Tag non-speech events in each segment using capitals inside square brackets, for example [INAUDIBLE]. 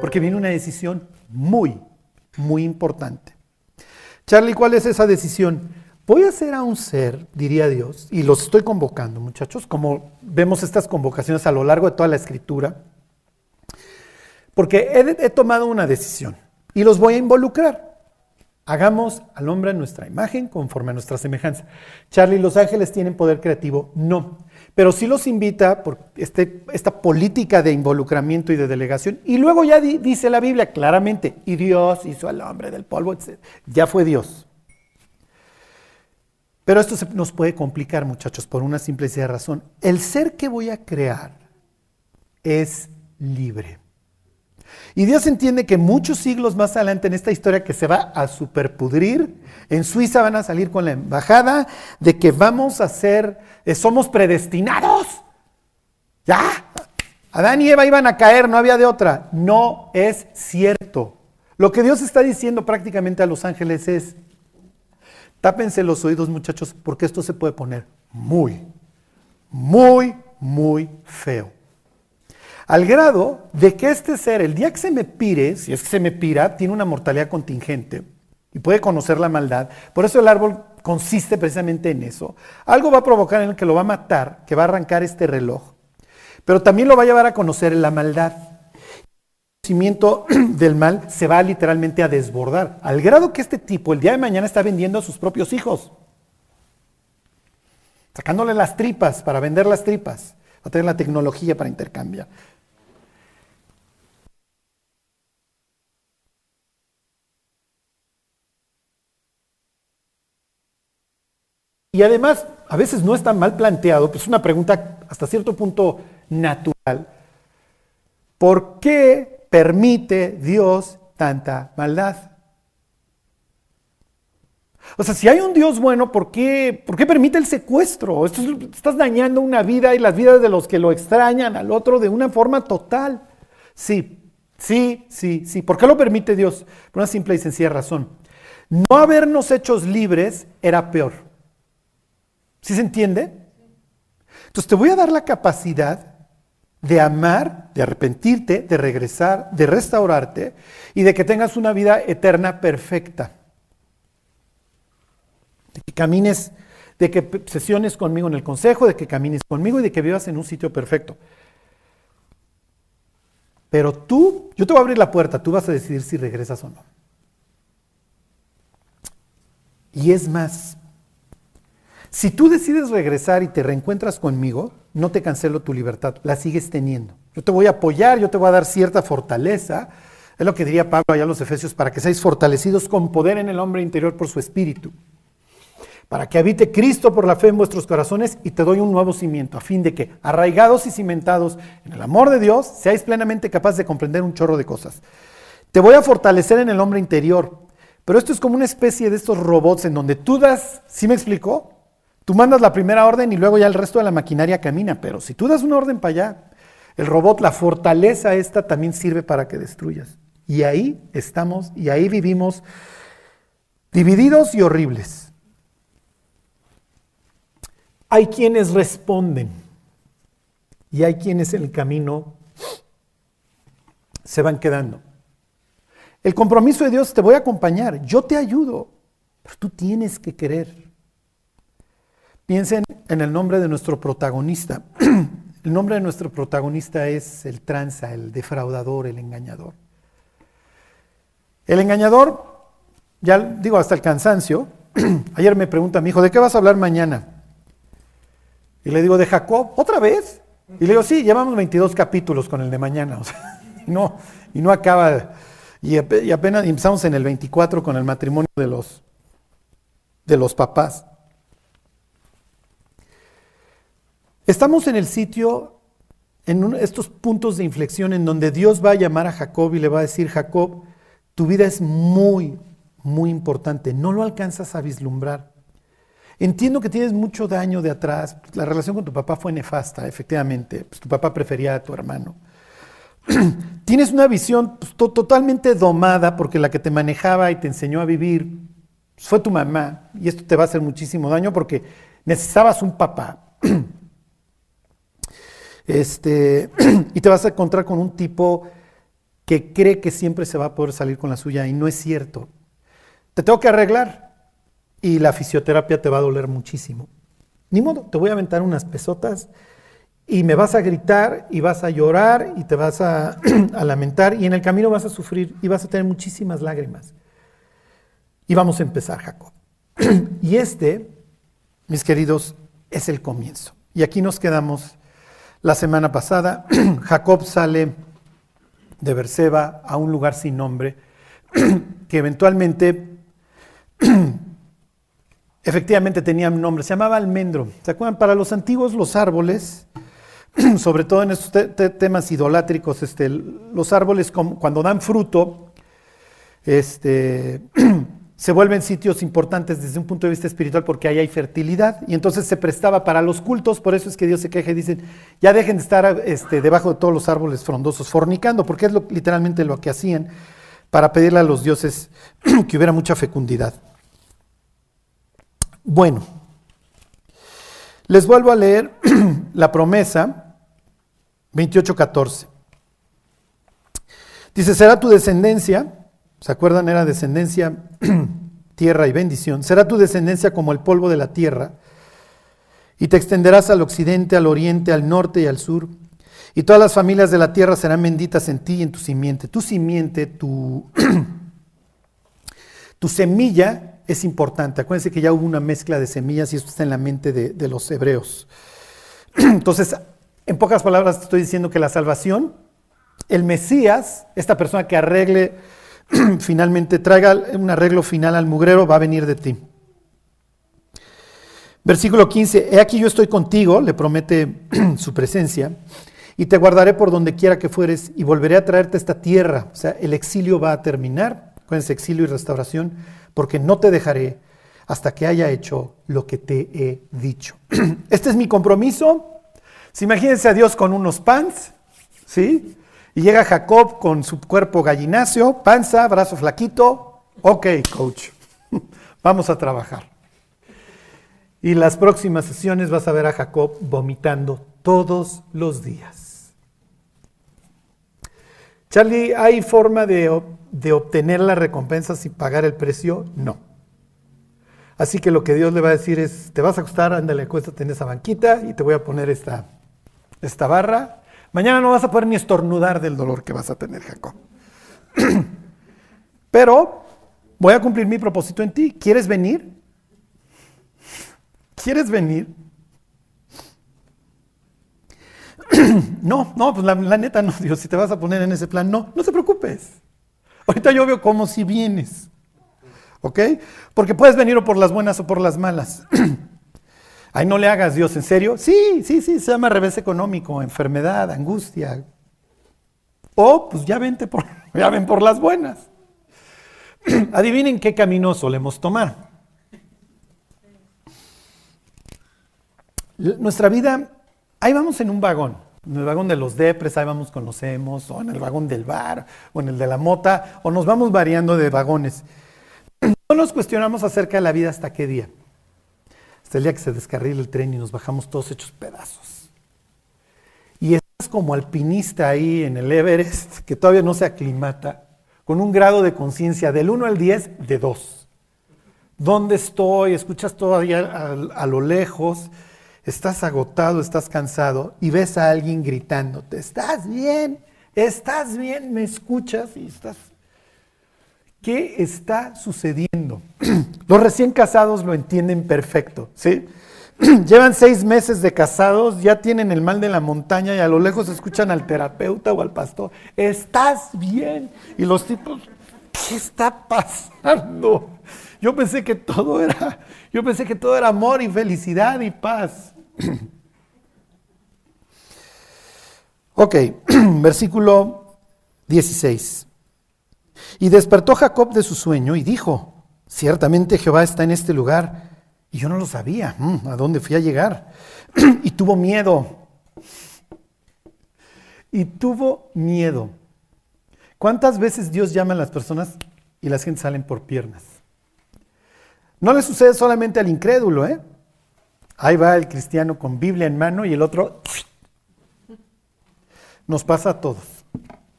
porque viene una decisión muy, muy importante. Charlie, ¿cuál es esa decisión? Voy a hacer a un ser, diría Dios, y los estoy convocando, muchachos, como vemos estas convocaciones a lo largo de toda la escritura, porque he, tomado una decisión y los voy a involucrar. Hagamos al hombre nuestra imagen conforme a nuestra semejanza. Charlie, ¿los ángeles tienen poder creativo? No. Pero sí los invita por este, esta política de involucramiento y de delegación. Y luego ya dice la Biblia claramente, y Dios hizo al hombre del polvo, etc. Ya fue Dios. Pero esto nos puede complicar, muchachos, por una simple razón. El ser que voy a crear es libre. Y Dios entiende que muchos siglos más adelante en esta historia que se va a superpudrir, en Suiza van a salir con la embajada de que vamos a ser, eh, somos predestinados. Ya, Adán y Eva iban a caer, no había de otra. No es cierto. Lo que Dios está diciendo prácticamente a los ángeles es, tápense los oídos muchachos, porque esto se puede poner muy, muy, muy feo. Al grado de que este ser, el día que se me pire, si es que se me pira, tiene una mortalidad contingente y puede conocer la maldad. Por eso el árbol consiste precisamente en eso. Algo va a provocar en el que lo va a matar, que va a arrancar este reloj. Pero también lo va a llevar a conocer la maldad. El conocimiento [CLEARS THROAT] del mal se va literalmente a desbordar, al grado que este tipo el día de mañana está vendiendo a sus propios hijos, sacándole las tripas para vender las tripas, va a tener la tecnología para intercambiar. Y además, a veces no está mal planteado, pues es una pregunta hasta cierto punto natural. ¿Por qué permite Dios tanta maldad? O sea, si hay un Dios bueno, ¿por qué, ¿por qué permite el secuestro? estás dañando una vida y las vidas de los que lo extrañan al otro de una forma total. Sí, sí, sí, sí. ¿Por qué lo permite Dios? Por una simple y sencilla razón. No habernos hechos libres era peor. ¿Sí se entiende? Entonces te voy a dar la capacidad de amar, de arrepentirte, de regresar, de restaurarte y de que tengas una vida eterna perfecta. De que camines, de que sesiones conmigo en el consejo, de que camines conmigo y de que vivas en un sitio perfecto. Pero tú, yo te voy a abrir la puerta, tú vas a decidir si regresas o no. Y es más, si tú decides regresar y te reencuentras conmigo, no te cancelo tu libertad, la sigues teniendo. Yo te voy a apoyar, yo te voy a dar cierta fortaleza. Es lo que diría Pablo allá a los Efesios, para que seáis fortalecidos con poder en el hombre interior por su espíritu. Para que habite Cristo por la fe en vuestros corazones y te doy un nuevo cimiento, a fin de que, arraigados y cimentados en el amor de Dios, seáis plenamente capaces de comprender un chorro de cosas. Te voy a fortalecer en el hombre interior. Pero esto es como una especie de estos robots en donde tú das, ¿sí me explicó? Tú mandas la primera orden y luego ya el resto de la maquinaria camina, pero si tú das una orden para allá, el robot, la fortaleza esta también sirve para que destruyas. Y ahí estamos y ahí vivimos divididos y horribles. Hay quienes responden y hay quienes en el camino se van quedando. El compromiso de Dios te voy a acompañar, yo te ayudo, pero tú tienes que querer. Piensen en el nombre de nuestro protagonista. [CLEARS THROAT] El nombre de nuestro protagonista es el tranza, el defraudador, el engañador. El engañador, ya digo hasta el cansancio, [CLEARS THROAT] ayer me pregunta mi hijo, ¿de qué vas a hablar mañana? Y le digo, de Jacob, ¿otra vez? Y le digo, sí, llevamos 22 capítulos con el de mañana. [LAUGHS] y, no, y no acaba. Y, apenas empezamos en el 24 con el matrimonio de los, de los papás. Estamos en el sitio, en estos puntos de inflexión en donde Dios va a llamar a Jacob y le va a decir, Jacob, tu vida es muy, muy importante, no lo alcanzas a vislumbrar. Entiendo que tienes mucho daño de atrás, la relación con tu papá fue nefasta, efectivamente, pues tu papá prefería a tu hermano. [CLEARS THROAT] tienes una visión pues, totalmente domada porque la que te manejaba y te enseñó a vivir fue tu mamá y esto te va a hacer muchísimo daño porque necesitabas un papá. [CLEARS THROAT] Este, [CLEARS THROAT] y te vas a encontrar con un tipo que cree que siempre se va a poder salir con la suya y no es cierto. Te tengo que arreglar y la fisioterapia te va a doler muchísimo. Ni modo, te voy a aventar unas pesotas y me vas a gritar y vas a llorar y te vas a, [CLEARS THROAT] a, lamentar y en el camino vas a sufrir y vas a tener muchísimas lágrimas. Y vamos a empezar, Jacob. [CLEARS THROAT] y este, mis queridos, es el comienzo. Y aquí nos quedamos la semana pasada. [CLEARS THROAT] Jacob sale de Berseba a un lugar sin nombre [CLEARS THROAT] que eventualmente [CLEARS THROAT] efectivamente tenía un nombre, se llamaba almendro. ¿Se acuerdan? Para los antiguos los árboles sobre todo en estos temas idolátricos, este, los árboles cuando dan fruto, este, se vuelven sitios importantes desde un punto de vista espiritual porque ahí hay fertilidad y entonces se prestaba para los cultos, por eso es que Dios se queja y dicen, ya dejen de estar este, debajo de todos los árboles frondosos fornicando, porque es literalmente lo que hacían para pedirle a los dioses [CLEARS THROAT] que hubiera mucha fecundidad. Bueno, les vuelvo a leer [CLEARS THROAT] la promesa 28.14. Dice, será tu descendencia, ¿se acuerdan? Era descendencia, [CLEARS THROAT] tierra y bendición. Será tu descendencia como el polvo de la tierra, y te extenderás al occidente, al oriente, al norte y al sur. Y todas las familias de la tierra serán benditas en ti y en tu simiente. Tu simiente, tu, [CLEARS THROAT] tu semilla es importante. Acuérdense que ya hubo una mezcla de semillas y esto está en la mente de, los hebreos. [CLEARS THROAT] Entonces, en pocas palabras estoy diciendo que la salvación, el Mesías, esta persona que arregle, [CLEARS THROAT] finalmente traiga un arreglo final al mugrero, va a venir de ti. Versículo 15, he aquí yo estoy contigo, le promete [CLEARS THROAT] su presencia, y te guardaré por donde quiera que fueres, y volveré a traerte esta tierra. O sea, el exilio va a terminar, acuérdense, exilio y restauración porque no te dejaré hasta que haya hecho lo que te he dicho. [CLEARS THROAT] Este es mi compromiso. Si imagínense a Dios con unos pants, ¿sí? Y llega Jacob con su cuerpo gallináceo, panza, brazo flaquito. Ok, coach, [LAUGHS] vamos a trabajar. Y las próximas sesiones vas a ver a Jacob vomitando todos los días. Charlie, ¿hay forma de de obtener las recompensas y pagar el precio? No. Así que lo que Dios le va a decir es, te vas a acostar, ándale, acuéstate en esa banquita y te voy a poner esta, esta barra. Mañana no vas a poder ni estornudar del dolor que vas a tener, Jacob. [CLEARS THROAT] Pero voy a cumplir mi propósito en ti. ¿Quieres venir? ¿Quieres venir? [CLEARS THROAT] no, no, pues la, neta no, Dios, si te vas a poner en ese plan, no, no te preocupes. Ahorita yo veo como si vienes. ¿Ok? Porque puedes venir o por las buenas o por las malas. [CLEARS THROAT] Ay, no le hagas Dios, ¿en serio? Sí, sí, sí, se llama revés económico, enfermedad, angustia. O pues ya vente [LAUGHS] ya ven por las buenas. [CLEARS THROAT] Adivinen qué camino solemos tomar. Nuestra vida, ahí vamos en un vagón. En el vagón de los depres, ahí vamos con los hemos, o en el vagón del bar, o en el de la mota, o nos vamos variando de vagones. [CLEARS THROAT] No nos cuestionamos acerca de la vida hasta qué día. Hasta el día que se descarrila el tren y nos bajamos todos hechos pedazos. Y estás como alpinista ahí en el Everest, que todavía no se aclimata, con un grado de conciencia del 1 al 10 de 2. ¿Dónde estoy? Escuchas todavía a, a lo lejos estás agotado, estás cansado y ves a alguien gritándote, ¿estás bien? ¿Estás bien? ¿Me escuchas? Y estás... ¿Qué está sucediendo? [CLEARS THROAT] Los recién casados lo entienden perfecto, ¿sí? [CLEARS THROAT] Llevan seis meses de casados, ya tienen el mal de la montaña y a lo lejos escuchan al terapeuta o al pastor, ¿estás bien? Y los tipos, ¿qué está pasando? Yo pensé que todo era, yo pensé que todo era amor y felicidad y paz. [CLEARS THROAT] ok, versículo 16. Y despertó Jacob de su sueño y dijo, ciertamente Jehová está en este lugar. Y yo no lo sabía, mm, ¿a dónde fui a llegar? [CLEARS THROAT] y tuvo miedo. Y tuvo miedo. ¿Cuántas veces Dios llama a las personas y las gente salen por piernas? No le sucede solamente al incrédulo, ¿eh? Ahí va el cristiano con Biblia en mano y el otro [TSK] nos pasa a todos.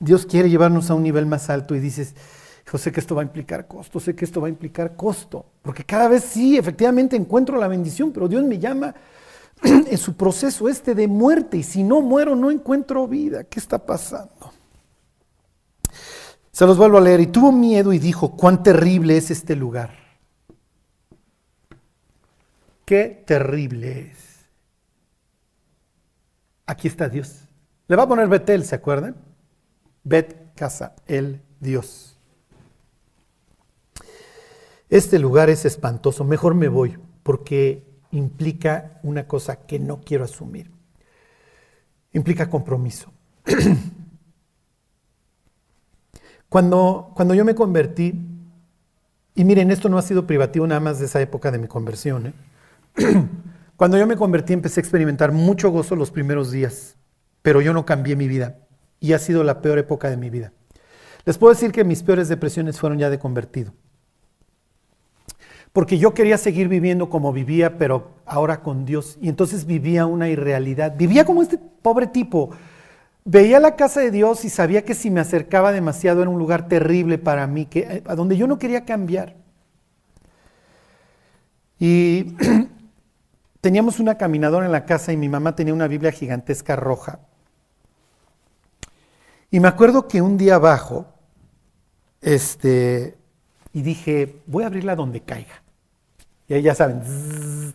Dios quiere llevarnos a un nivel más alto y dices, yo sé que esto va a implicar costo, sé que esto va a implicar costo, porque cada vez sí, efectivamente encuentro la bendición, pero Dios me llama [CLEARS THROAT] en su proceso este de muerte y si no muero no encuentro vida. ¿Qué está pasando? Se los vuelvo a leer. Y tuvo miedo y dijo, cuán terrible es este lugar. Qué terrible es. Aquí está Dios. Le va a poner Betel, ¿se acuerdan? Bet, casa, el Dios. Este lugar es espantoso, mejor me voy, porque implica una cosa que no quiero asumir. Implica compromiso. [CLEARS THROAT] cuando, cuando yo me convertí, y miren, esto no ha sido privativo nada más de esa época de mi conversión. ¿eh? [CLEARS THROAT] cuando yo me convertí empecé a experimentar mucho gozo los primeros días, pero yo no cambié mi vida y ha sido la peor época de mi vida. Les puedo decir que mis peores depresiones fueron ya de convertido porque yo quería seguir viviendo como vivía, pero ahora con Dios. Y entonces vivía una irrealidad. Vivía como este pobre tipo. Veía la casa de Dios y sabía que si me acercaba demasiado era un lugar terrible para mí, que, eh, a donde yo no quería cambiar. Y [CLEARS THROAT] teníamos una caminadora en la casa y mi mamá tenía una Biblia gigantesca roja. Y me acuerdo que un día abajo, este, y dije, voy a abrirla donde caiga. Y ahí ya saben.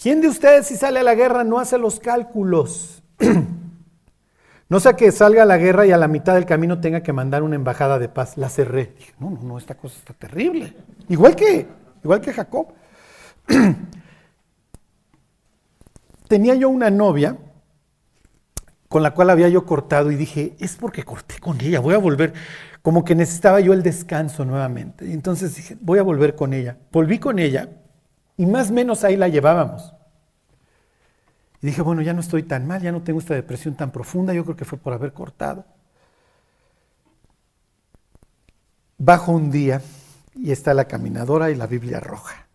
¿Quién de ustedes si sale a la guerra no hace los cálculos? [CLEARS THROAT] no sea que salga a la guerra y a la mitad del camino tenga que mandar una embajada de paz. La cerré. Dije, no, no, no, esta cosa está terrible. Igual que, igual que Jacob. [CLEARS THROAT] Tenía yo una novia con la cual había yo cortado y dije, es porque corté con ella, voy a volver, como que necesitaba yo el descanso nuevamente. Y entonces dije, voy a volver con ella. Volví con ella y más o menos ahí la llevábamos. Y dije, bueno, ya no estoy tan mal, ya no tengo esta depresión tan profunda, yo creo que fue por haber cortado. Bajo un día y está la caminadora y la Biblia roja.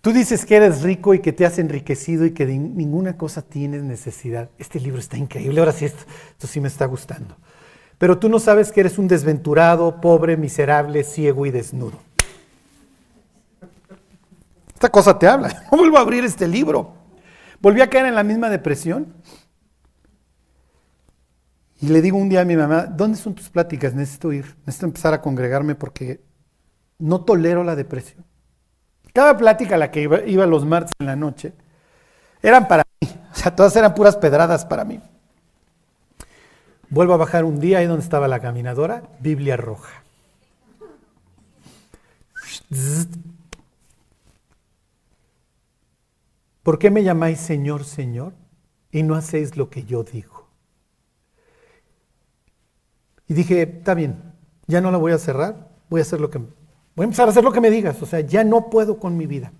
Tú dices que eres rico y que te has enriquecido y que de ninguna cosa tienes necesidad. Este libro está increíble, ahora sí, esto, esto, sí me está gustando. Pero tú no sabes que eres un desventurado, pobre, miserable, ciego y desnudo. Esta cosa te habla. [LAUGHS] No vuelvo a abrir este libro. Volví a caer en la misma depresión. Y le digo un día a mi mamá, ¿dónde son tus pláticas? Necesito ir, necesito empezar a congregarme porque no tolero la depresión. Cada plática a la que iba, los martes en la noche eran para mí. O sea, todas eran puras pedradas para mí. Vuelvo a bajar un día ahí donde estaba la caminadora, Biblia roja. ¿Por qué me llamáis Señor, Señor y no hacéis lo que yo digo? Y dije, está bien, ya no la voy a cerrar, voy a hacer lo que Voy a empezar a hacer lo que me digas, o sea, ya no puedo con mi vida.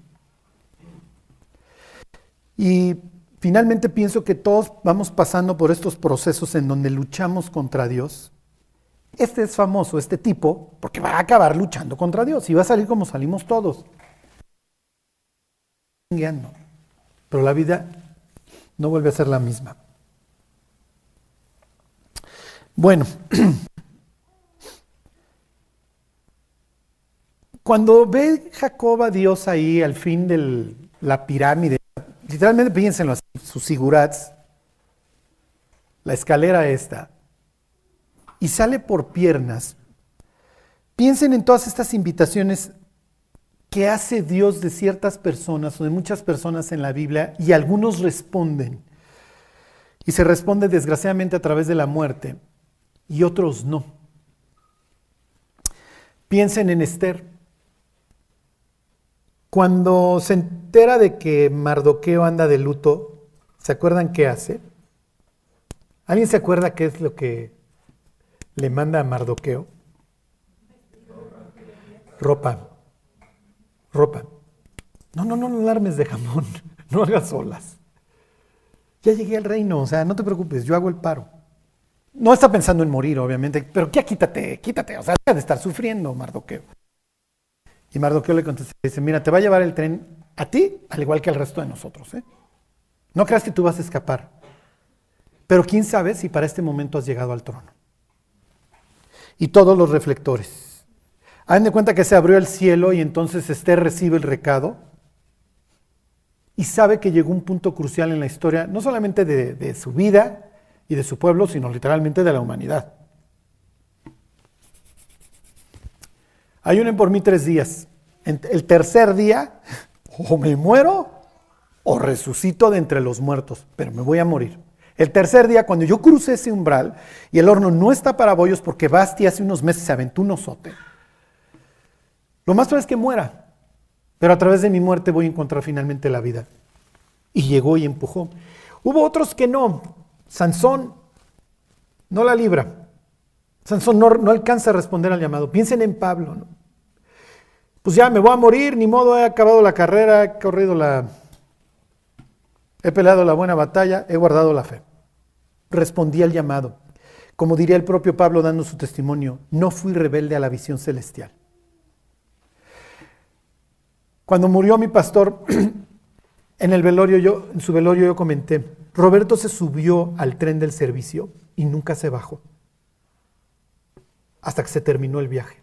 Y finalmente pienso que todos vamos pasando por estos procesos en donde luchamos contra Dios. Este es famoso, este tipo, porque va a acabar luchando contra Dios y va a salir como salimos todos. Pero la vida no vuelve a ser la misma. Bueno, [CLEARS THROAT] Cuando ve Jacob a Dios ahí al fin de la pirámide, literalmente piénsenlo así, sus sigurats, la escalera esta, y sale por piernas, piensen en todas estas invitaciones que hace Dios de ciertas personas o de muchas personas en la Biblia y algunos responden. Y se responde desgraciadamente a través de la muerte y otros no. Piensen en Esther. Cuando se entera de que Mardoqueo anda de luto, ¿se acuerdan qué hace? ¿Alguien se acuerda qué es lo que le manda a Mardoqueo? Ropa. Ropa. No, no, no, no alarmes de jamón. [LAUGHS] No hagas olas. Ya llegué al reino, o sea, no te preocupes, yo hago el paro. No está pensando en morir, obviamente, pero ya quítate, quítate, o sea, deja de estar sufriendo, Mardoqueo. Y Mardoqueo le contesta, dice, mira, te va a llevar el tren a ti, al igual que al resto de nosotros. ¿eh? No creas que tú vas a escapar. Pero quién sabe si para este momento has llegado al trono. Y todos los reflectores. Hagan de cuenta que se abrió el cielo y entonces Esther recibe el recado y sabe que llegó un punto crucial en la historia, no solamente de, de su vida y de su pueblo, sino literalmente de la humanidad. Ayunen por mí tres días. El tercer día, o me muero o resucito de entre los muertos, pero me voy a morir. El tercer día, cuando yo cruce ese umbral y el horno no está para bollos porque Basti hace unos meses se aventó un osote, lo más probable es que muera, pero a través de mi muerte voy a encontrar finalmente la vida. Y llegó y empujó. Hubo otros que no. Sansón no la libra. Sansón no, no alcanza a responder al llamado. Piensen en Pablo. Pues ya me voy a morir, ni modo, he acabado la carrera, he corrido la... He peleado la buena batalla, he guardado la fe. Respondí al llamado. Como diría el propio Pablo dando su testimonio, no fui rebelde a la visión celestial. Cuando murió mi pastor, [CLEARS THROAT] en el velorio yo, en su velorio yo comenté, Roberto se subió al tren del servicio y nunca se bajó hasta que se terminó el viaje.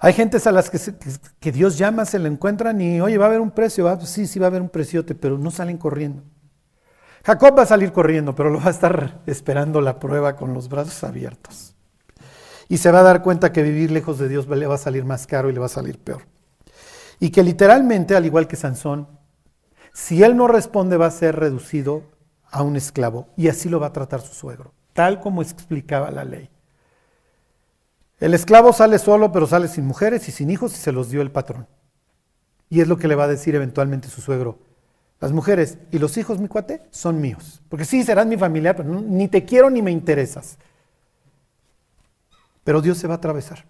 Hay gentes a las que, Dios llama, se le encuentran y, oye, va a haber un precio, ¿va? sí, sí va a haber un preciote, pero no salen corriendo. Jacob va a salir corriendo, pero lo va a estar esperando la prueba con los brazos abiertos. Y se va a dar cuenta que vivir lejos de Dios le va a salir más caro y le va a salir peor. Y que literalmente, al igual que Sansón, si él no responde va a ser reducido a un esclavo y así lo va a tratar su suegro tal como explicaba la ley. El esclavo sale solo, pero sale sin mujeres y sin hijos y se los dio el patrón. Y es lo que le va a decir eventualmente su suegro. Las mujeres y los hijos, mi cuate, son míos. Porque sí, serán mi familiar, pero ni te quiero ni me interesas. Pero Dios se va a atravesar.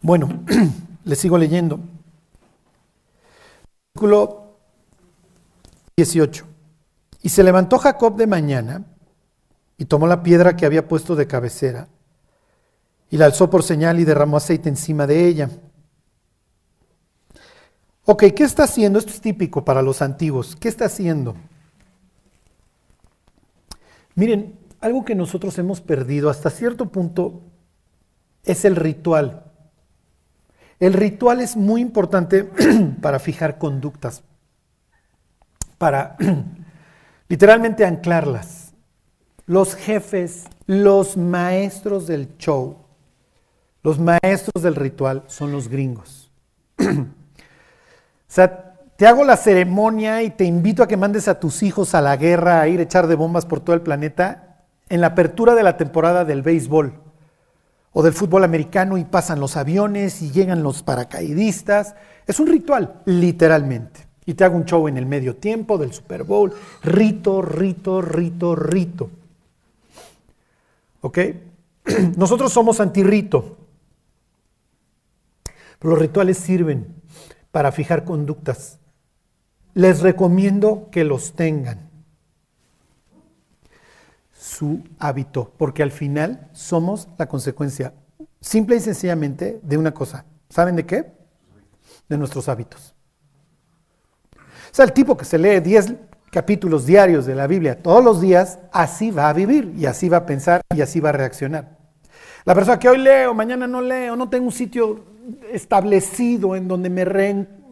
Bueno, [CLEARS THROAT] le sigo leyendo. Versículo 18. Y se levantó Jacob de mañana y tomó la piedra que había puesto de cabecera y la alzó por señal y derramó aceite encima de ella. Ok, ¿qué está haciendo? Esto es típico para los antiguos. ¿Qué está haciendo? Miren, algo que nosotros hemos perdido hasta cierto punto es el ritual. El ritual es muy importante [CLEARS THROAT] para fijar conductas, para [CLEARS THROAT] literalmente anclarlas. Los jefes, los maestros del show, los maestros del ritual son los gringos. [CLEARS THROAT] o sea, te hago la ceremonia y te invito a que mandes a tus hijos a la guerra, a ir a echar de bombas por todo el planeta, en la apertura de la temporada del béisbol o del fútbol americano y pasan los aviones y llegan los paracaidistas. Es un ritual, literalmente. Y te hago un show en el medio tiempo del Super Bowl. Rito, rito, rito, rito. ¿Ok? [CLEARS THROAT] Nosotros somos antirrito. Pero los rituales sirven para fijar conductas. Les recomiendo que los tengan. Su hábito, porque al final somos la consecuencia, simple y sencillamente, de una cosa. ¿Saben de qué? De nuestros hábitos. O sea, el tipo que se lee 10 capítulos diarios de la Biblia todos los días, así va a vivir y así va a pensar y así va a reaccionar. La persona que hoy leo, mañana no leo, no tengo un sitio establecido en donde me,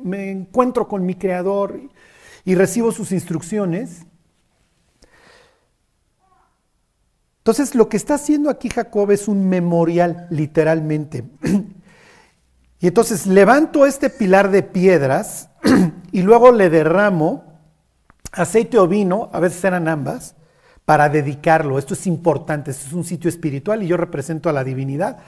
me encuentro con mi creador y, y recibo sus instrucciones. Entonces, lo que está haciendo aquí Jacob es un memorial, literalmente. [CLEARS THROAT] Y entonces levanto este pilar de piedras [CLEARS THROAT] y luego le derramo aceite o vino, a veces eran ambas, para dedicarlo. Esto es importante, esto es un sitio espiritual y yo represento a la divinidad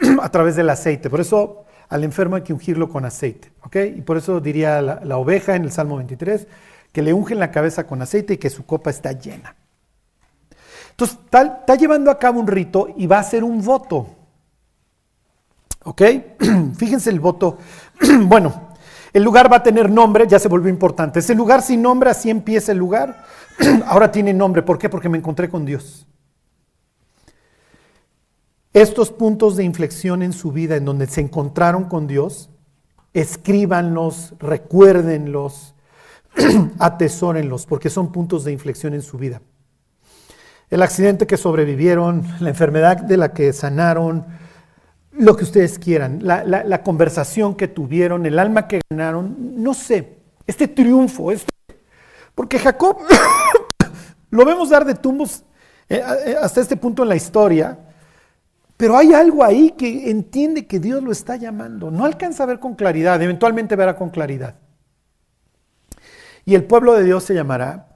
[CLEARS THROAT] a través del aceite. Por eso al enfermo hay que ungirlo con aceite. Y por eso diría la, oveja en el Salmo 23, que le ungen la cabeza con aceite y que su copa está llena. Entonces, está, está llevando a cabo un rito y va a hacer un voto. ¿Ok? [CLEARS THROAT] Fíjense el voto. [CLEARS THROAT] bueno, el lugar va a tener nombre, ya se volvió importante. Ese lugar sin nombre, así empieza el lugar. [CLEARS THROAT] Ahora tiene nombre. ¿Por qué? Porque me encontré con Dios. Estos puntos de inflexión en su vida en donde se encontraron con Dios escríbanlos, recuérdenlos, [CLEARS THROAT] atesórenlos, porque son puntos de inflexión en su vida. El accidente que sobrevivieron, la enfermedad de la que sanaron, lo que ustedes quieran, la, conversación que tuvieron, el alma que ganaron, no sé, este triunfo, este, porque Jacob [COUGHS] lo vemos dar de tumbos eh, eh, hasta este punto en la historia, pero hay algo ahí que entiende que Dios lo está llamando. No alcanza a ver con claridad, eventualmente verá con claridad. Y el pueblo de Dios se llamará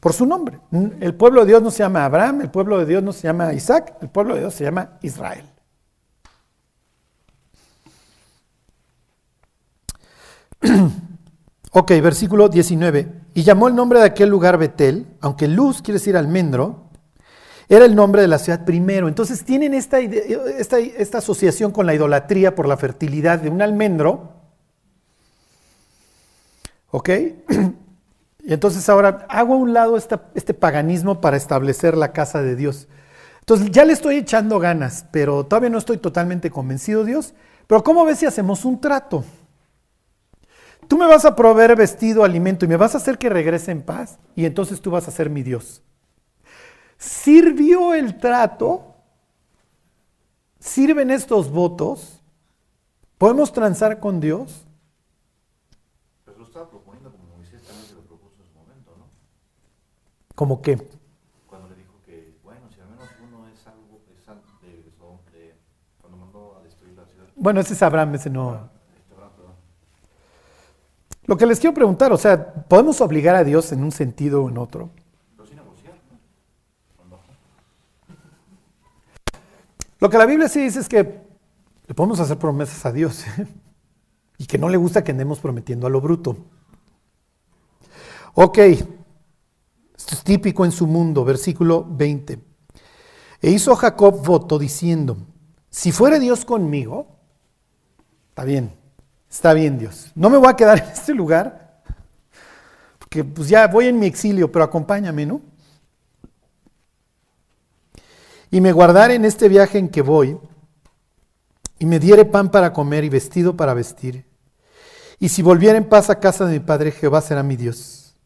por su nombre. El pueblo de Dios no se llama Abraham, el pueblo de Dios no se llama Isaac, el pueblo de Dios se llama Israel. [CLEARS THROAT] ok, versículo 19. Y llamó el nombre de aquel lugar Betel, aunque luz quiere decir almendro, era el nombre de la ciudad primero. Entonces tienen esta, esta, esta asociación con la idolatría por la fertilidad de un almendro. ¿Ok? [CLEARS THROAT] Y entonces ahora hago a un lado este paganismo para establecer la casa de Dios. Entonces ya le estoy echando ganas, pero todavía no estoy totalmente convencido, Dios. Pero ¿cómo ves si hacemos un trato? Tú me vas a proveer vestido, alimento y me vas a hacer que regrese en paz y entonces tú vas a ser mi Dios. ¿Sirvió el trato? ¿Sirven estos votos? ¿Podemos transar con Dios? Pues lo estaba proponiendo como Moisés también se lo propuso en su momento, ¿no? ¿Cómo qué? Cuando le dijo que, bueno, si al menos uno es algo, es de, de, cuando mandó a destruir la ciudad. Bueno, ese es Abraham, ese no. Lo que les quiero preguntar, o sea, ¿podemos obligar a Dios en un sentido o en otro? Lo que la Biblia sí dice es que le podemos hacer promesas a Dios [LAUGHS] y que no le gusta que andemos prometiendo a lo bruto. Ok, esto es típico en su mundo, versículo 20. E hizo Jacob voto diciendo, si fuere Dios conmigo, está bien, Está bien, Dios. No me voy a quedar [LAUGHS] en este lugar, porque pues ya voy en mi exilio, pero acompáñame, ¿no? Y me guardare en este viaje en que voy, y me diere pan para comer y vestido para vestir. Y si volviera en paz a casa de mi padre, Jehová será mi Dios.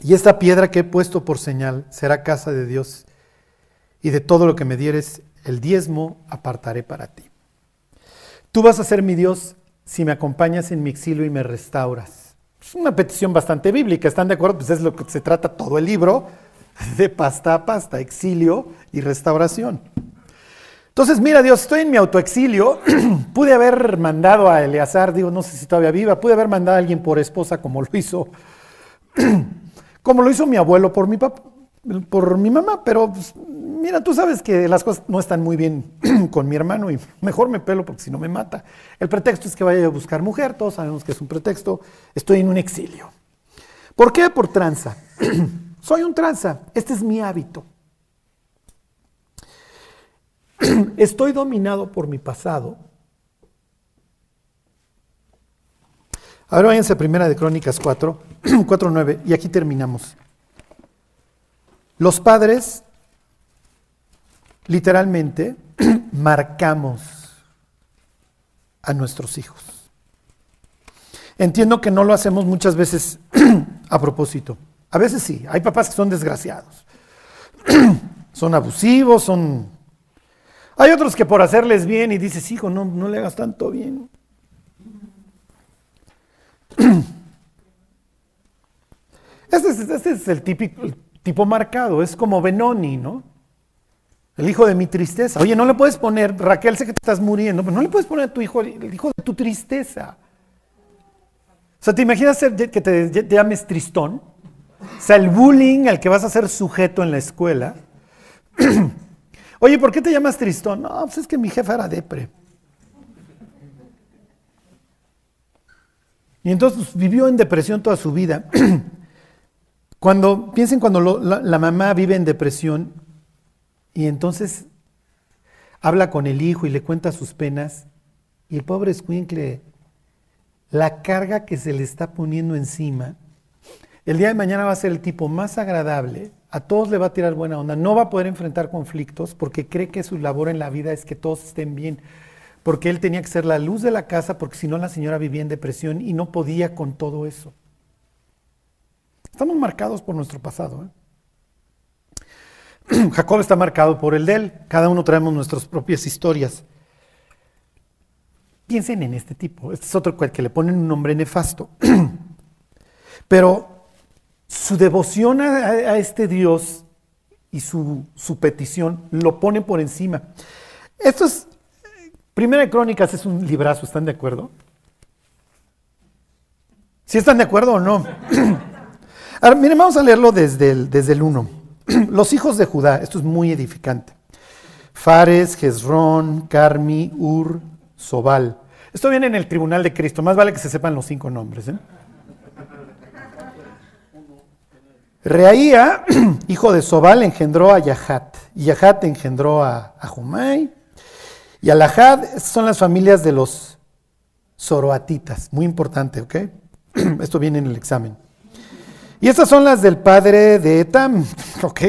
Y esta piedra que he puesto por señal será casa de Dios. Y de todo lo que me dieres, el diezmo apartaré para ti. Tú vas a ser mi Dios si me acompañas en mi exilio y me restauras. Es una petición bastante bíblica, ¿están de acuerdo? Pues es lo que se trata todo el libro, [LAUGHS] de pasta a pasta, exilio y restauración. Entonces, mira Dios, estoy en mi autoexilio, [CLEARS THROAT] pude haber mandado a Eleazar, digo, no sé si todavía viva, pude haber mandado a alguien por esposa como lo hizo, [CLEARS THROAT] como lo hizo mi abuelo por mi papá, por mi mamá, pero pues, mira, tú sabes que las cosas no están muy bien [CLEARS THROAT] con mi hermano y mejor me pelo porque si no me mata. El pretexto es que vaya a buscar mujer, todos sabemos que es un pretexto, estoy en un exilio. ¿Por qué? Por tranza. [CLEARS THROAT] Soy un tranza, este es mi hábito. [CLEARS THROAT] Estoy dominado por mi pasado. Ahora váyanse a Primera de Crónicas 4, 4, 9, y aquí terminamos. Los padres, literalmente, [CLEARS THROAT] marcamos a nuestros hijos. Entiendo que no lo hacemos muchas veces [CLEARS THROAT] a propósito. A veces sí, hay papás que son desgraciados. [CLEARS THROAT] son abusivos, son... Hay otros que por hacerles bien y dices, hijo, no, no le hagas tanto bien. Este es, este es el típico, tipo marcado, es como Benoni, ¿no? El hijo de mi tristeza. Oye, no le puedes poner, Raquel, sé que te estás muriendo, pero no le puedes poner a tu hijo el hijo de tu tristeza. O sea, ¿te imaginas que te, llames tristón? O sea, el bullying al que vas a ser sujeto en la escuela. [CLEARS THROAT] Oye, ¿por qué te llamas tristón? No, pues es que mi jefa era depre. Y entonces pues, vivió en depresión toda su vida. [CLEARS THROAT] Cuando piensen cuando la, mamá vive en depresión y entonces habla con el hijo y le cuenta sus penas, y el pobre Squinkle, la carga que se le está poniendo encima, el día de mañana va a ser el tipo más agradable, a todos le va a tirar buena onda, no va a poder enfrentar conflictos porque cree que su labor en la vida es que todos estén bien. porque él tenía que ser la luz de la casa, porque si no la señora vivía en depresión y no podía con todo eso. Estamos marcados por nuestro pasado. ¿eh? [CLEARS THROAT] Jacob está marcado por el de él. Cada uno traemos nuestras propias historias. Piensen en este tipo. Este es otro que le ponen un nombre nefasto. [CLEARS THROAT] Pero su devoción a, este Dios y su, petición lo pone por encima. Esto es, Primera de Crónicas es un librazo, ¿están de acuerdo? ¿Sí están de acuerdo o no? [CLEARS THROAT] Ahora, miren, vamos a leerlo desde el, desde el 1. [CLEARS THROAT] Los hijos de Judá, esto es muy edificante. Fares, Jezrón, Carmi, Ur, Sobal. Esto viene en el tribunal de Cristo, más vale que se sepan los cinco nombres. ¿eh? Reaía, [CLEARS THROAT] hijo de Sobal, engendró a Yahat. Yahat engendró a, a Jumai. Y Alahad son las familias de los zoroatitas. Muy importante, ¿ok? [CLEARS THROAT] Esto viene en el examen. Y estas son las del padre de Etam, [LAUGHS] ok,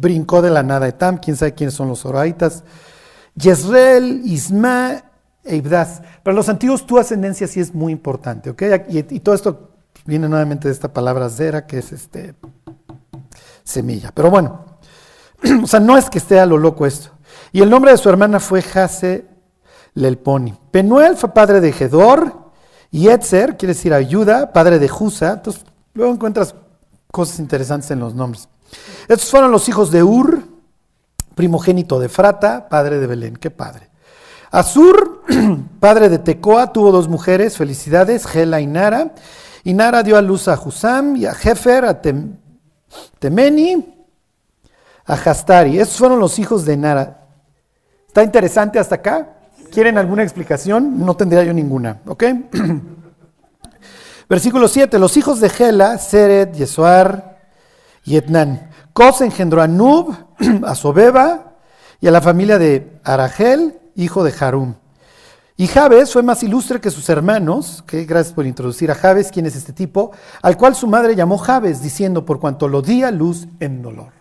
brincó de la nada Etam, quién sabe quiénes son los zoroaitas. Yezreel, Isma e Ibdas. Para los antiguos tu ascendencia sí es muy importante, ok. Y, todo esto viene nuevamente de esta palabra zera, que es este semilla. Pero bueno, [CLEARS THROAT] o sea, no es que esté a lo loco esto. Y el nombre de su hermana fue Jase Lelponi. Penuel fue padre de Gedor, y Etzer, quiere decir ayuda, padre de Jusa. Entonces, luego encuentras cosas interesantes en los nombres. Estos fueron los hijos de Ur, primogénito de Frata, padre de Belén. Qué padre. Azur, [CLEARS THROAT] padre de Tecoa, tuvo dos mujeres, felicidades, Gela y Nara. Y Nara dio a luz a Husam y a Jefer, a Temeni, a Hastari. Estos fueron los hijos de Nara. ¿Está interesante hasta acá? ¿Quieren alguna explicación? No tendría yo ninguna, ¿ok? [CLEARS THROAT] Versículo 7. Los hijos de Gela, Seret, Yesuar y Etnan. Cos engendró a Nub, [CLEARS THROAT] a Sobeba y a la familia de Aragel, hijo de Harum. Y Jabes fue más ilustre que sus hermanos, que gracias por introducir a Jabes, quién es este tipo, al cual su madre llamó Jabes, diciendo, por cuanto lo di a luz en dolor.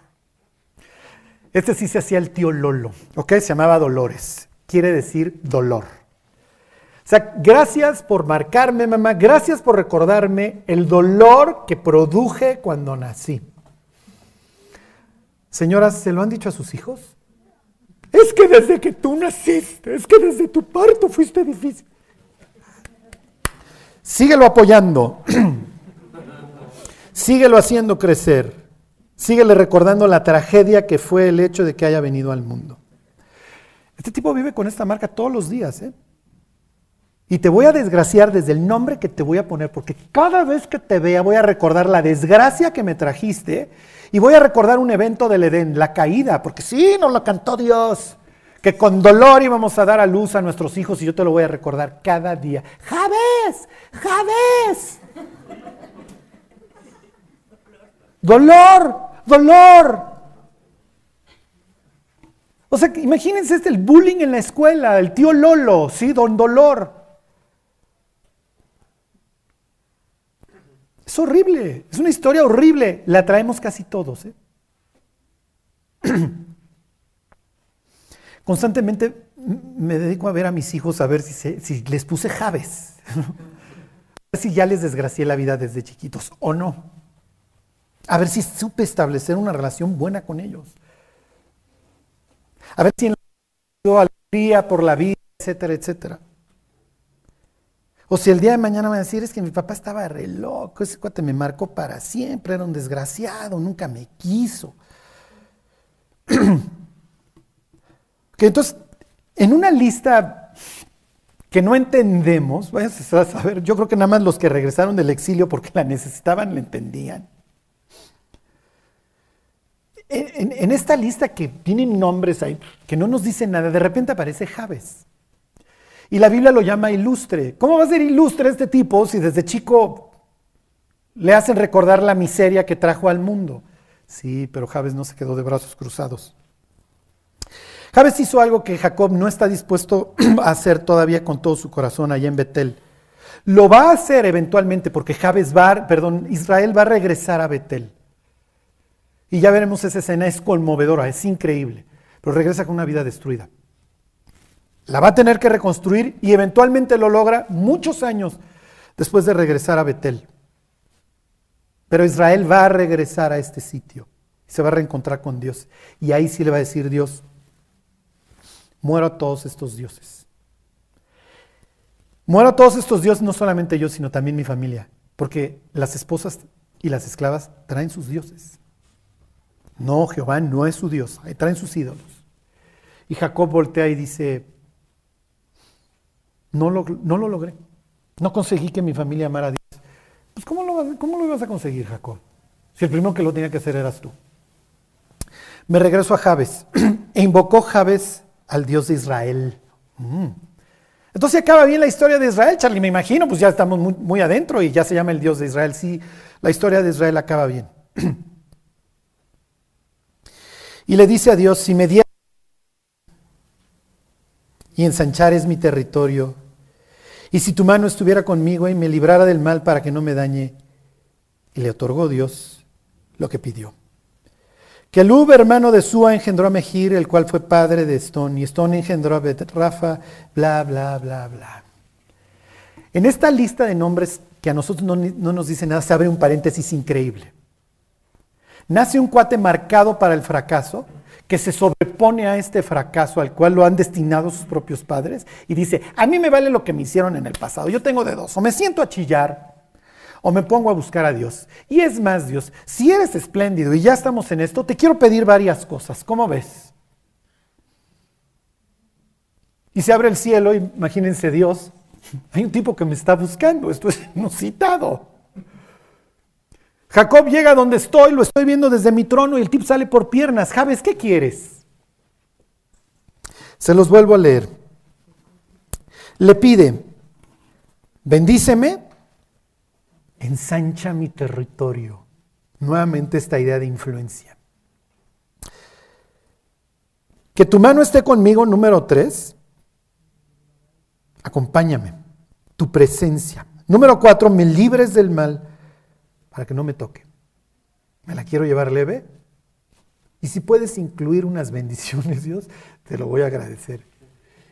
Este sí se hacía el tío Lolo, ¿ok? Se llamaba Dolores, quiere decir dolor. O sea, gracias por marcarme, mamá, gracias por recordarme el dolor que produje cuando nací. Señoras, ¿se lo han dicho a sus hijos? Es que desde que tú naciste, es que desde tu parto fuiste difícil. Síguelo apoyando. [CLEARS THROAT] Síguelo haciendo crecer. Síguele recordando la tragedia que fue el hecho de que haya venido al mundo. Este tipo vive con esta marca todos los días. ¿eh? Y te voy a desgraciar desde el nombre que te voy a poner, porque cada vez que te vea voy a recordar la desgracia que me trajiste y voy a recordar un evento del Edén, la caída, porque sí, nos lo cantó Dios, que con dolor íbamos a dar a luz a nuestros hijos y yo te lo voy a recordar cada día. Javés, Javés. Dolor, dolor. O sea, imagínense este, el bullying en la escuela, el tío Lolo, ¿sí? Don Dolor. Es horrible, es una historia horrible, la traemos casi todos. ¿eh? [CLEARS THROAT] Constantemente me dedico a ver a mis hijos a ver si, les puse javes, a ver si ya les desgracié la vida desde chiquitos o no, a ver si supe establecer una relación buena con ellos, a ver si en la alegría por la vida, etcétera, etcétera. O si el día de mañana me a decir, es que mi papá estaba re loco, ese cuate me marcó para siempre, era un desgraciado, nunca me quiso. [CLEARS THROAT] entonces, en una lista que no entendemos, vayas a saber, yo creo que nada más los que regresaron del exilio porque la necesitaban la entendían. En, esta lista que tienen nombres ahí, que no nos dicen nada, de repente aparece Javes. Y la Biblia lo llama ilustre. ¿Cómo va a ser ilustre este tipo si desde chico le hacen recordar la miseria que trajo al mundo? Sí, pero Javes no se quedó de brazos cruzados. Javes hizo algo que Jacob no está dispuesto [CLEARS THROAT] a hacer todavía con todo su corazón allá en Betel. Lo va a hacer eventualmente porque Javes va, perdón, Israel va a regresar a Betel. Y ya veremos esa escena, es conmovedora, es increíble, pero regresa con una vida destruida. La va a tener que reconstruir y eventualmente lo logra muchos años después de regresar a Betel. Pero Israel va a regresar a este sitio. Se va a reencontrar con Dios. Y ahí sí le va a decir Dios, muero a todos estos dioses. Muero a todos estos dioses, no solamente yo, sino también mi familia. Porque las esposas y las esclavas traen sus dioses. No, Jehová no es su Dios, traen sus ídolos. Y Jacob voltea y dice, no lo, no lo logré, no conseguí que mi familia amara a Dios. Pues ¿cómo lo, ¿cómo lo ibas a conseguir, Jacob? Si el primero que lo tenía que hacer eras tú. Me regreso a Jabes [CLEARS THROAT] e invocó Jabes al Dios de Israel. Mm. Entonces acaba bien la historia de Israel, Charlie, me imagino, pues ya estamos muy, muy, adentro y ya se llama el Dios de Israel. Sí, la historia de Israel acaba bien. [CLEARS THROAT] y le dice a Dios, si me dieras y ensanchares mi territorio, y si tu mano estuviera conmigo y me librara del mal para que no me dañe, y le otorgó Dios lo que pidió. Que Lub, hermano de Sua, engendró a Mejir, el cual fue padre de Estón, y Estón engendró a Bet Rafa, bla, bla, bla, bla. En esta lista de nombres que a nosotros no, no nos dice nada, se abre un paréntesis increíble. Nace un cuate marcado para el fracaso, que se sobrepone a este fracaso al cual lo han destinado sus propios padres y dice, a mí me vale lo que me hicieron en el pasado, yo tengo de dos, o me siento a chillar o me pongo a buscar a Dios. Y es más, Dios, si eres espléndido y ya estamos en esto, te quiero pedir varias cosas. ¿Cómo ves? Y se abre el cielo, imagínense Dios, hay un tipo que me está buscando, esto es inusitado. Jacob llega donde estoy, lo estoy viendo desde mi trono y el tipo sale por piernas. Javes, ¿qué quieres? Se los vuelvo a leer. Le pide, bendíceme ensancha mi territorio. Nuevamente esta idea de influencia. Que tu mano esté conmigo, número tres. Acompáñame, tu presencia. Número cuatro, me libres del mal para que no me toque. Me la quiero llevar leve. Y si puedes incluir unas [LAUGHS] bendiciones, Dios, te lo voy a agradecer.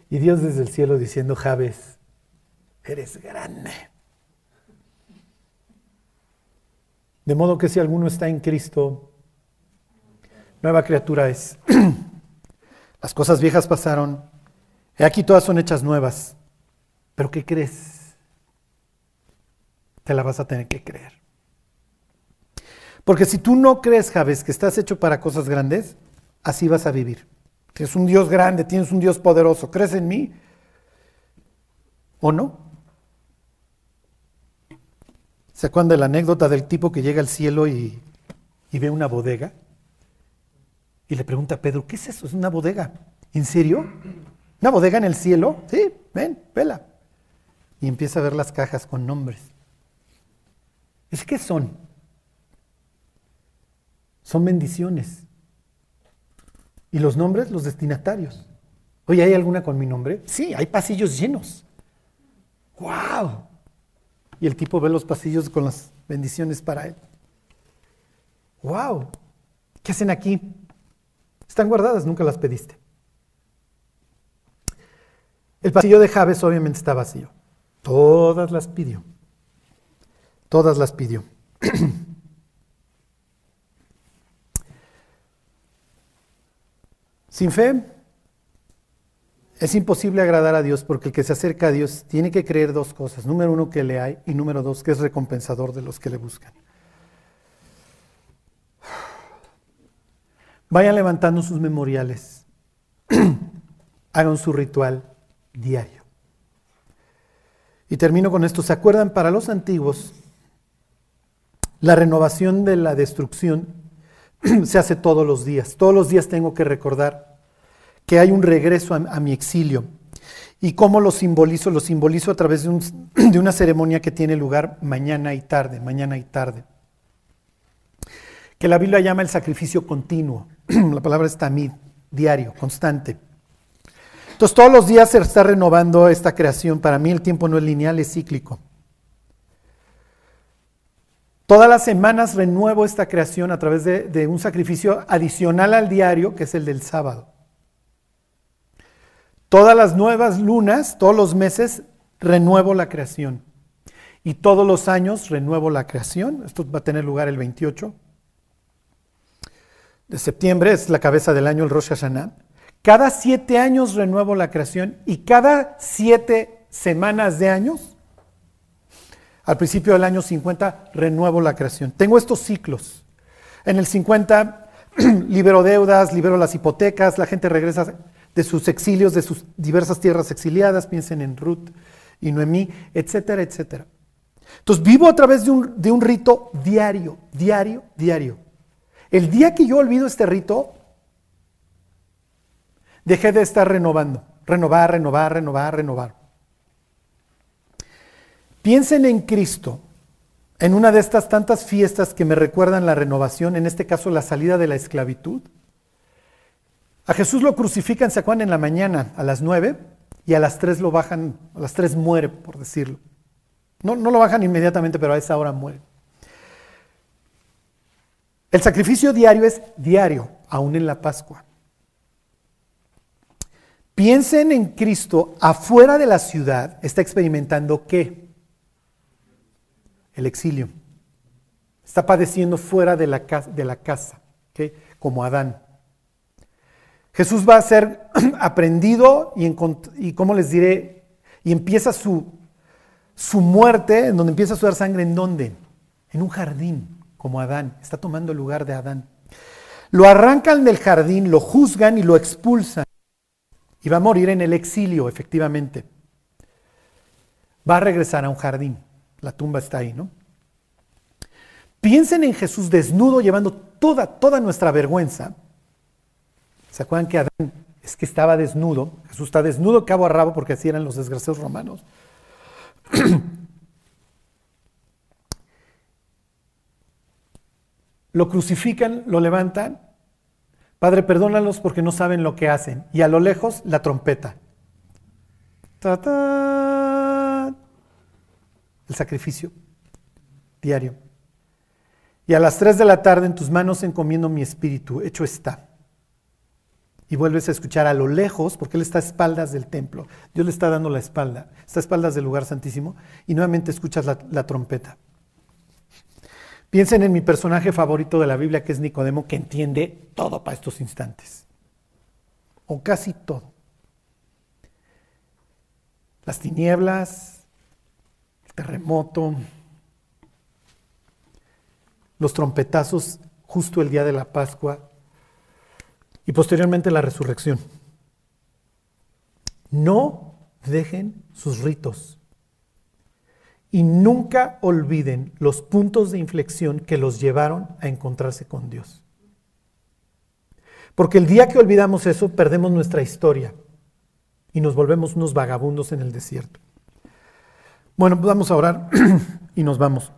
Y Dios desde el cielo diciendo, Javes, eres grande. De modo que si alguno está en Cristo, nueva criatura es. [CLEARS THROAT] Las cosas viejas pasaron, y aquí todas son hechas nuevas. Pero ¿qué crees? Te la vas a tener que creer. Porque si tú no crees, Javes, que estás hecho para cosas grandes, así vas a vivir. Tienes un Dios grande, tienes un Dios poderoso, ¿crees en mí? ¿O no? ¿Se acuerdan de la anécdota del tipo que llega al cielo y, ve una bodega? Y le pregunta a Pedro, ¿qué es eso? Es una bodega. ¿En serio? ¿Una bodega en el cielo? Sí, ven, vela. Y empieza a ver las cajas con nombres. ¿Es qué son? Son bendiciones. ¿Y los nombres? Los destinatarios. Oye, ¿hay alguna con mi nombre? Sí, hay pasillos llenos. ¡Wow! y el tipo ve los pasillos con las bendiciones para él. ¡Wow! ¿Qué hacen aquí? Están guardadas, nunca las pediste. El pasillo de Javes obviamente está vacío. Todas las pidió. Todas las pidió. [CLEARS THROAT] Sin fe, es imposible agradar a Dios porque el que se acerca a Dios tiene que creer dos cosas. Número uno, que le hay y número dos, que es recompensador de los que le buscan. Vayan levantando sus memoriales. [CLEARS THROAT] Hagan su ritual diario. Y termino con esto. ¿Se acuerdan? Para los antiguos, la renovación de la destrucción [CLEARS THROAT] se hace todos los días. Todos los días tengo que recordar que hay un regreso a, mi exilio. ¿Y cómo lo simbolizo? Lo simbolizo a través [CLEARS THROAT] de, una ceremonia que tiene lugar mañana y tarde, mañana y tarde. Que la Biblia llama el sacrificio continuo. [CLEARS THROAT] la palabra es tamid, diario, constante. Entonces todos los días se está renovando esta creación. Para mí el tiempo no es lineal, es cíclico. Todas las semanas renuevo esta creación a través de un sacrificio adicional al diario, que es el del sábado. Todas las nuevas lunas, todos los meses, renuevo la creación. Y todos los años renuevo la creación. Esto va a tener lugar el 28 de septiembre, es la cabeza del año, el Rosh Hashanah. Cada siete años renuevo la creación y cada siete semanas de años, al principio del año 50, renuevo la creación. Tengo estos ciclos. En el 50 [CLEARS THROAT] libero deudas, libero las hipotecas, la gente regresa de sus exilios, de sus diversas tierras exiliadas, piensen en Ruth y Noemí, etcétera, etcétera. Entonces vivo a través de un, de un rito diario, diario, diario. El día que yo olvido este rito, dejé de estar renovando, renovar, renovar, renovar, renovar. Piensen en Cristo, en una de estas tantas fiestas que me recuerdan la renovación, en este caso la salida de la esclavitud. A Jesús lo crucifican, se acuerdan, en la mañana a las nueve y a las tres lo bajan, a las tres muere, por decirlo. No, no lo bajan inmediatamente, pero a esa hora muere. El sacrificio diario es diario, aún en la Pascua. Piensen en Cristo afuera de la ciudad, está experimentando qué? El exilio. Está padeciendo fuera de la, de la casa, como Adán. Jesús va a ser [CLEARS THROAT] aprendido y, y ¿cómo les diré? Y empieza su, su muerte, en donde empieza a sudar sangre, ¿en dónde? En un jardín, como Adán. Está tomando el lugar de Adán. Lo arrancan del jardín, lo juzgan y lo expulsan. Y va a morir en el exilio, efectivamente. Va a regresar a un jardín. La tumba está ahí, ¿no? Piensen en Jesús desnudo, llevando toda, toda nuestra vergüenza ¿Se acuerdan que Adán es que estaba desnudo? Jesús está desnudo cabo a rabo porque así eran los desgraciados romanos. [CLEARS THROAT] lo crucifican, lo levantan. Padre, perdónalos porque no saben lo que hacen. Y a lo lejos, la trompeta. El sacrificio diario. Y a las 3 de la tarde en tus manos encomiendo mi espíritu. Hecho está y vuelves a escuchar a lo lejos, porque Él está a espaldas del templo. Dios le está dando la espalda, está a espaldas del lugar santísimo, y nuevamente escuchas la, la trompeta. Piensen en mi personaje favorito de la Biblia, que es Nicodemo, que entiende todo para estos instantes. O casi todo. Las tinieblas, el terremoto, los trompetazos justo el día de la Pascua, y posteriormente la resurrección. No dejen sus ritos y nunca olviden los puntos de inflexión que los llevaron a encontrarse con Dios. Porque el día que olvidamos eso, perdemos nuestra historia y nos volvemos unos vagabundos en el desierto. Bueno, vamos a orar [CLEARS THROAT] y nos vamos.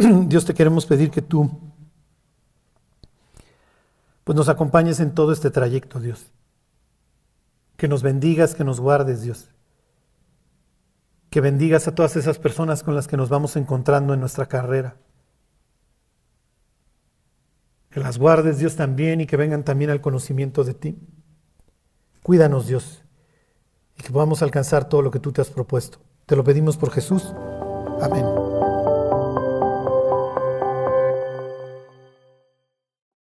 [CLEARS THROAT] Dios te queremos pedir que tú pues nos acompañes en todo este trayecto, Dios. Que nos bendigas, que nos guardes, Dios. Que bendigas a todas esas personas con las que nos vamos encontrando en nuestra carrera. Que las guardes, Dios, también y que vengan también al conocimiento de ti. Cuídanos, Dios, y que podamos alcanzar todo lo que tú te has propuesto. Te lo pedimos por Jesús. Amén.